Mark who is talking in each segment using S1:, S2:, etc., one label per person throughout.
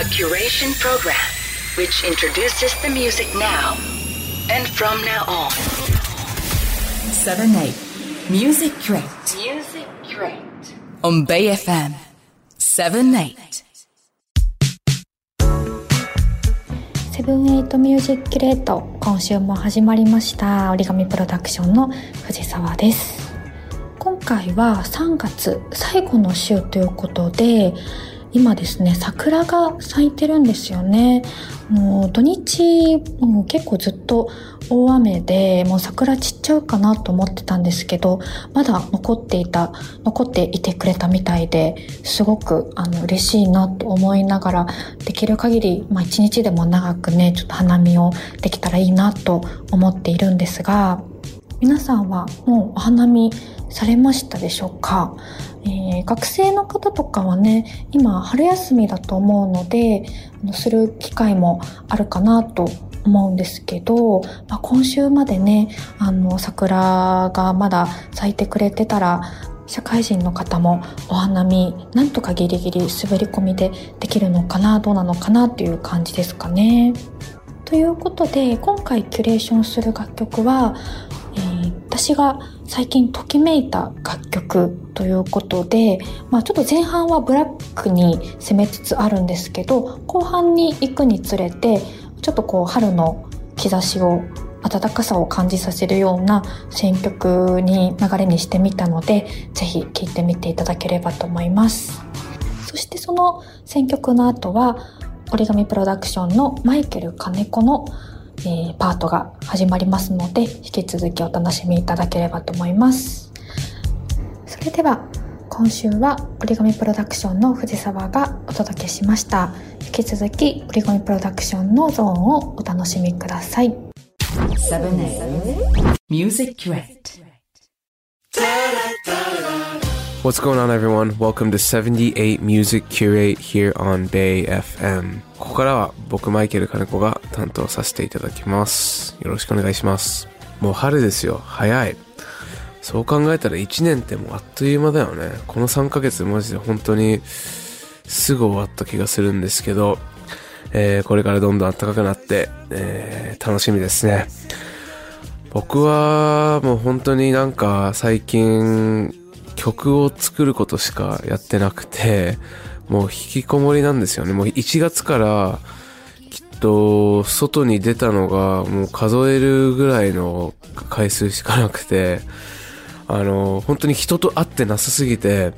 S1: A curation program which introduces the music now and from now on.
S2: 7 8 Music Crate
S1: Music Crate.
S2: on Bay FM 7 8
S3: セブンエイトミュージックレート今週も始まりました折り紙プロダクションの藤沢です今回は3月最後の週ということで今ですね桜が咲いてるんですよね。もう土日もう結構ずっと大雨でもう桜散っちゃうかなと思ってたんですけどまだ残っていた残っていてくれたみたいですごくあの嬉しいなと思いながらできる限りまあ一日でも長くねちょっと花見をできたらいいなと思っているんですが皆さんはもうお花見されましたでしょうか、えー学生の方とかはね今春休みだと思うのでする機会もあるかなと思うんですけど、まあ、今週までねあの桜がまだ咲いてくれてたら社会人の方もお花見なんとかギリギリ滑り込みでできるのかなどうなのかなっていう感じですかね。ということで今回キュレーションする楽曲は、私が最近ときめいた楽曲ということで、まあ、ちょっと前半はブラックに攻めつつあるんですけど後半に行くにつれてちょっとこう春の兆しを暖かさを感じさせるような選曲に流れにしてみたのでぜひ聴いてみていただければと思います。そしてその選曲の後は折り紙プロダクションのマイケル金子の、えーパートが始まりますので引き続きお楽しみいただければと思います。それでは今週は折り紙プロダクションの藤沢がお届けしました。引き続き折り紙プロダクションのゾーンをお楽しみください。
S2: 7 8 Music Crate
S4: What's going on, everyone? Welcome to 78 Music Curate here on Bay FM. ここからは僕、マイケル金子が担当させていただきます。よろしくお願いします。もう春ですよ。早い。そう考えたら1年ってもうあっという間だよね。この3ヶ月マジで本当にすぐ終わった気がするんですけど、えーこれからどんどん暖かくなって、えー楽しみですね。僕はもう本当になんか最近曲を作ることしかやってなくてもう引きこもりなんですよね。もう1月からきっと外に出たのがもう数えるぐらいの回数しかなくてあの本当に人と会ってなさすぎて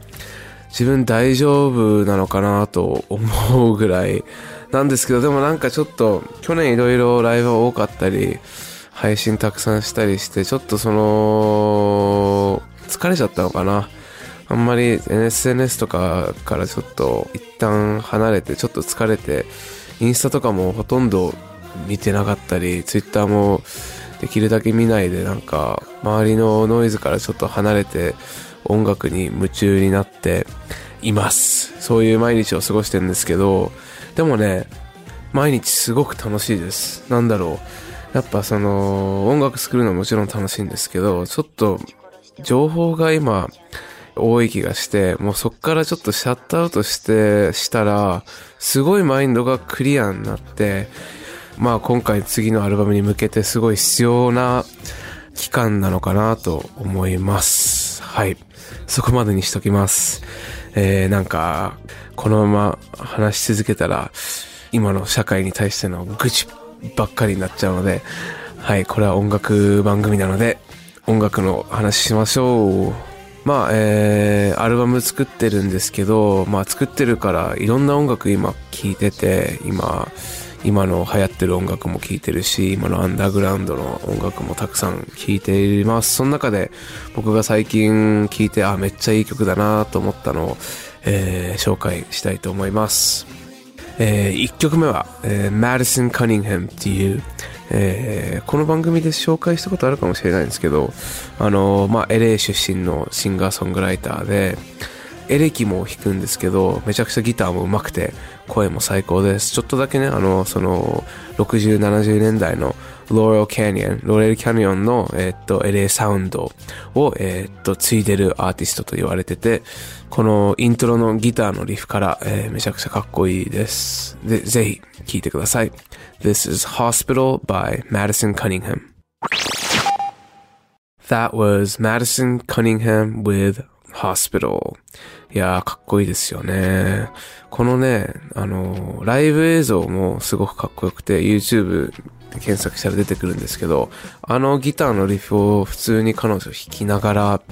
S4: 自分大丈夫なのかなと思うぐらいなんですけどでもなんかちょっと去年いろいろライブ多かったり配信たくさんしたりしてちょっとその疲れちゃったのかな。あんまり SNS とかからちょっと一旦離れてちょっと疲れてインスタとかもほとんど見てなかったり Twitter もできるだけ見ないでなんか周りのノイズからちょっと離れて音楽に夢中になっています。そういう毎日を過ごしてるんですけどでもね毎日すごく楽しいです。なんだろう。やっぱその音楽作るのはもちろん楽しいんですけどちょっと情報が今多い気がしてもうそっからちょっとシャットアウトしてしたらすごいマインドがクリアになってまあ今回次のアルバムに向けてすごい必要な期間なのかなと思います。はい。そこまでにしときます。えー、なんかこのまま話し続けたら今の社会に対しての愚痴ばっかりになっちゃうのではい。これは音楽番組なので音楽の話しましょう。まあえー、アルバム作ってるんですけどまあ作ってるからいろんな音楽今聴いてて今今の流行ってる音楽も聴いてるし今のアンダーグラウンドの音楽もたくさん聴いています。その中で僕が最近聴いてあめっちゃいい曲だなと思ったのを、えー紹介したいと思います。えー、1曲目は、えー、Madison Cunningham っていう、えーこの番組で紹介したことあるかもしれないんですけど、あのーまあ、LA 出身のシンガーソングライターで、エレキも弾くんですけど、めちゃくちゃギターも上手くて、声も最高です。ちょっとだけね、あの、その、60、70年代のローレルキャニオン、ローレルキャニオンの、えっと、LA サウンドを、えっと、継いでるアーティストと言われてて、このイントロのギターのリフから、えーめちゃくちゃかっこいいです。で、ぜひ、聴いてください。This is Hospital by Madison Cunningham. That was Madison Cunningham with Hospital. いやー、かっこいいですよね。このね、あの、ライブ映像もすごくかっこよくて、YouTube で検索したら出てくるんですけど、あのギターのリフを普通に彼女を弾きながら、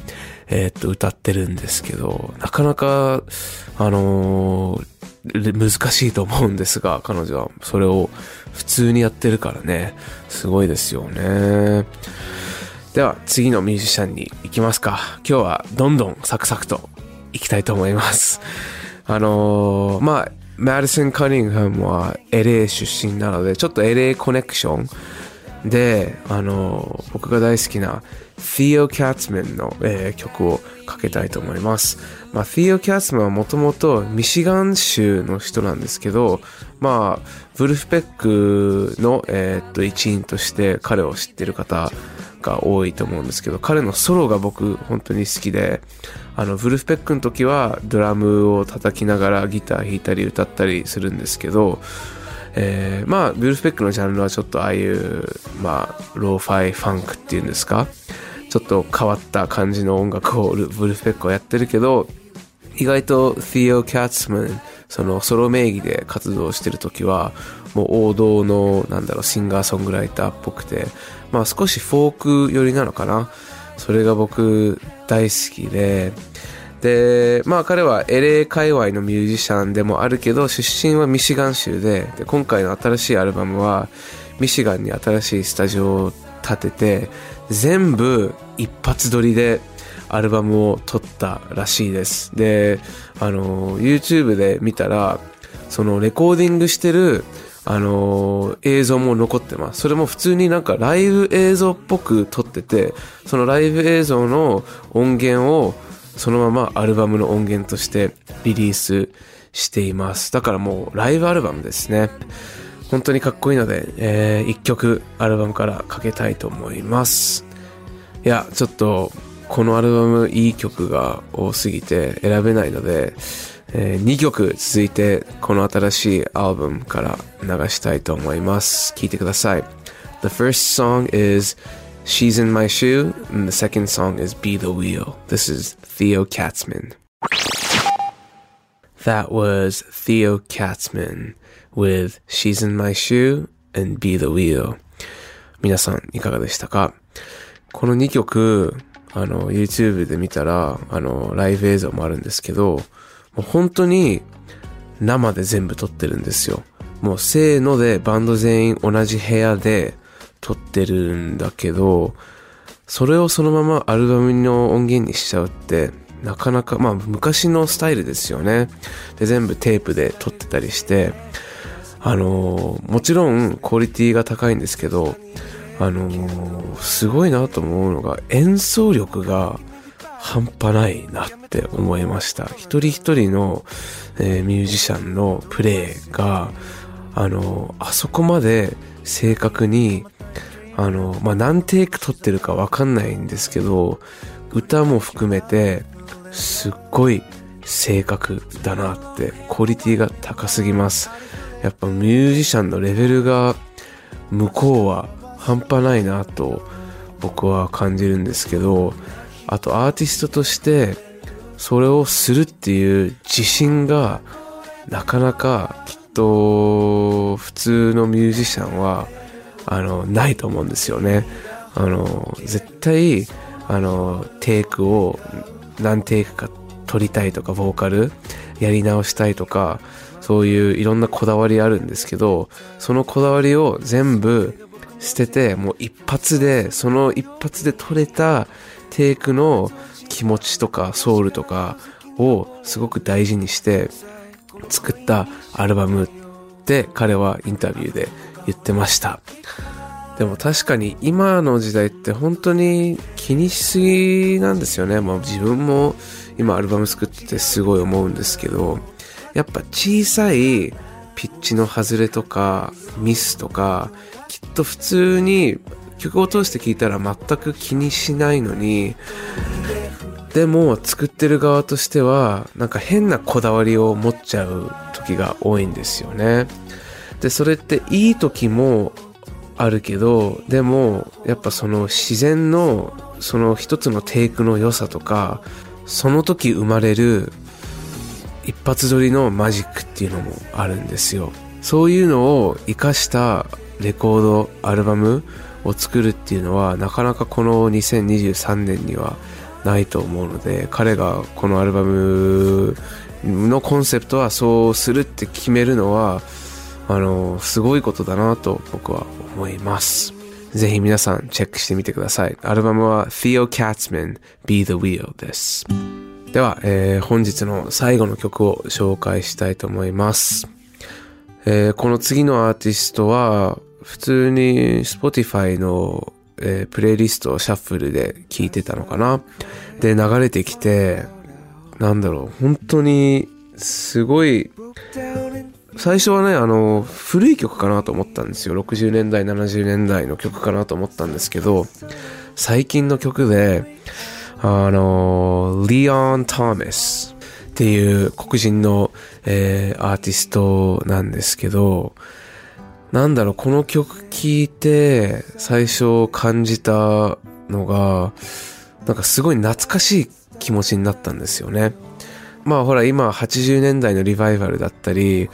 S4: えーっと、歌ってるんですけど、なかなか、あのー難しいと思うんですが、彼女はそれを普通にやってるからね、すごいですよね。では次のミュージシャンに行きますか。今日はどんどんサクサクと行きたいと思います。あのーまあ、マディソン・カニングハムは LA 出身なので、ちょっと LA コネクションで、あのー僕が大好きな Theo Katzman の、えー曲をかけたいと思います。まあ、Theo Katzman はもともとミシガン州の人なんですけど、まあ、ブルフペックの、えーっと一員として彼を知ってる方が多いと思うんですけど、彼のソロが僕本当に好きで、あの、 Vulfpeck の時はドラムを叩きながらギター弾いたり歌ったりするんですけど、えーまあ、 Vulfpeck のジャンルはちょっとああいう、まあ、ローファイファンクっていうんですか？ちょっと変わった感じの音楽を Vulfpeck はやってるけど、意外と Theo Katzman そのソロ名義で活動してる時はもう王道のなんだろうシンガーソングライターっぽくてまあ少しフォーク寄りなのかな。それが僕大好きで。でまあ彼は LA 界隈のミュージシャンでもあるけど出身はミシガン州でで今回の新しいアルバムはミシガンに新しいスタジオを建てて全部一発撮りでアルバムを撮ったらしいです。で、あの、YouTube で見たら、そのレコーディングしてる、あの、映像も残ってます。それも普通になんかライブ映像っぽく撮ってて、そのライブ映像の音源をそのままアルバムの音源としてリリースしています。だからもうライブアルバムですね。本当にかっこいいので、えー、一曲アルバムからかけたいと思います。いや、ちょっと、このアルバムいい曲が多すぎて選べないので、え2曲続いてこの新しいアルバムから流したいと思います。聴いてください。The first song is She's in My Shoe and the second song is Be the Wheel. This is Theo Katzman. That was Theo Katzman with She's in My Shoe and Be the Wheel. 皆さんいかがでしたかこの2曲、あの、YouTube で見たら、あの、ライブ映像もあるんですけど、もう本当に生で全部撮ってるんですよ。もうせーのでバンド全員同じ部屋で撮ってるんだけど、それをそのままアルバムの音源にしちゃうって、なかなか、まあ昔のスタイルですよね。で、全部テープで撮ってたりして、あのーもちろんクオリティが高いんですけど、あのーすごいなと思うのが演奏力が半端ないなって思いました。一人一人の、えーミュージシャンのプレイが、あのーあそこまで正確に、あのーまあ、何テイク撮ってるかわかんないんですけど、歌も含めて、すっごい正確だなって、クオリティが高すぎます。やっぱミュージシャンのレベルが向こうは半端ないなと僕は感じるんですけど、あとアーティストとしてそれをするっていう自信がなかなかきっと普通のミュージシャンはあのないと思うんですよね。あの絶対あのテイクを何テイクか取りたいとかボーカルやり直したいとかそういういろんなこだわりあるんですけどそのこだわりを全部捨ててもう一発でその一発で取れたテイクの気持ちとかソウルとかをすごく大事にして作ったアルバムって彼はインタビューで言ってましたでも確かに今の時代って本当に気にしすぎなんですよね。まあ自分も今アルバム作っててすごい思うんですけど、やっぱ小さいピッチの外れとかミスとか、きっと普通に曲を通して聴いたら全く気にしないのに、でも作ってる側としてはなんか変なこだわりを持っちゃう時が多いんですよね。で、それっていい時もあるけど、でもやっぱその自然のその一つのテイクの良さとか、その時生まれる一発撮りのマジックっていうのもあるんですよ。そういうのを活かしたレコード、アルバムを作るっていうのはなかなかこの2023年にはないと思うので彼がこのアルバムのコンセプトはそうするって決めるのはあのすごいことだなと僕は思います。ぜひ皆さんチェックしてみてください。アルバムは Theo Katzman Be the Wheel です。では、えー、本日の最後の曲を紹介したいと思います、えー、この次のアーティストは普通に Spotify の、えー、プレイリストをシャッフルで聞いてたのかな。で、流れてきて、なんだろう、本当に、すごい、最初はね、あの、古い曲かなと思ったんですよ。60年代、70年代の曲かなと思ったんですけど、最近の曲で、あの、リオン・トーマスっていう黒人の、えー、アーティストなんですけど、なんだろう、この曲聴いて最初感じたのが、なんかすごい懐かしい気持ちになったんですよね。まあほら今80年代のリバイバルだったり、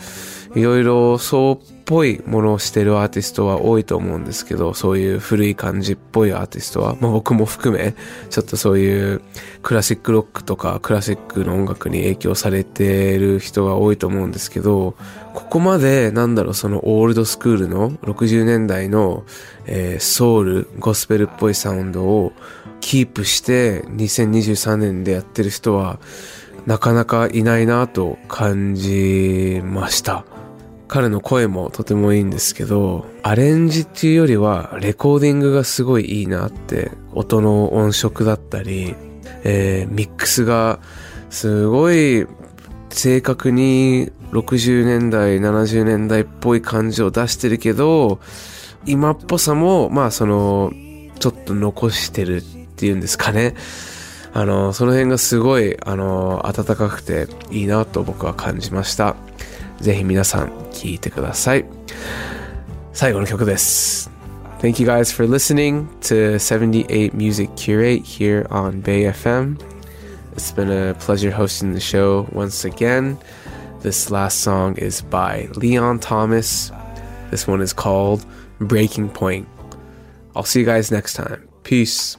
S4: いろいろそうっぽいものをしてるアーティストは多いと思うんですけど、そういう古い感じっぽいアーティストは、まあ僕も含め、ちょっとそういうクラシックロックとかクラシックの音楽に影響されてる人が多いと思うんですけど、ここまでなんだろうそのオールドスクールの60年代の、えー、ソウル、ゴスペルっぽいサウンドをキープして2023年でやってる人はなかなかいないなと感じました。彼の声もとてもいいんですけど、アレンジっていうよりはレコーディングがすごいいいなって、音の音色だったり、えー、ミックスがすごい正確に60年代、70年代っぽい感じを出してるけど、今っぽさも、まあその、ちょっと残してるっていうんですかね。あの、その辺がすごい、あの、暖かくていいなと僕は感じました。ぜひ皆さん聴いてください。最後の曲です。Thank you guys for listening to 78 Music Curate here on Bay FM. It's been a pleasure hosting the show once again. This last song is by Leon Thomas. This one is called Breaking Point. I'll see you guys next time. Peace.